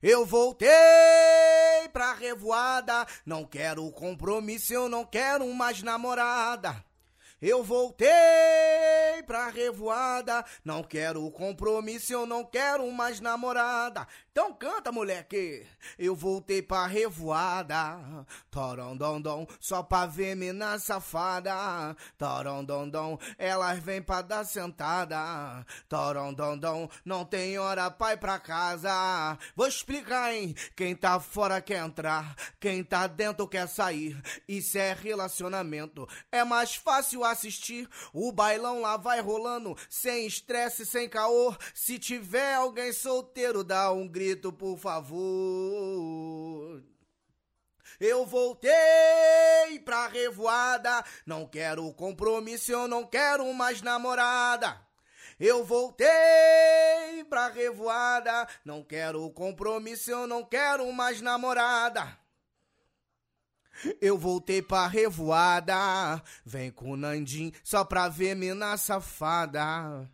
Eu voltei pra revoada, não quero compromisso, eu não quero mais namorada. Eu voltei pra revoada, não quero compromisso, eu não quero mais namorada. Então canta, moleque. Eu voltei pra revoada. Torondondom, só pra ver mina safada. Torondondom, elas vêm pra dar sentada. Torondondom, não tem hora pra ir pra casa. Vou explicar, hein? Quem tá fora quer entrar, quem tá dentro quer sair. Isso é relacionamento. É mais fácil assistir. O bailão lá vai rolando, sem estresse, sem caô. Se tiver alguém solteiro, dá um grito por favor. Eu voltei pra revoada, não quero compromisso, eu não quero mais namorada. Eu voltei pra revoada, não quero compromisso, eu não quero mais namorada. Eu voltei pra revoada, vem com o Nandim só pra ver mina safada.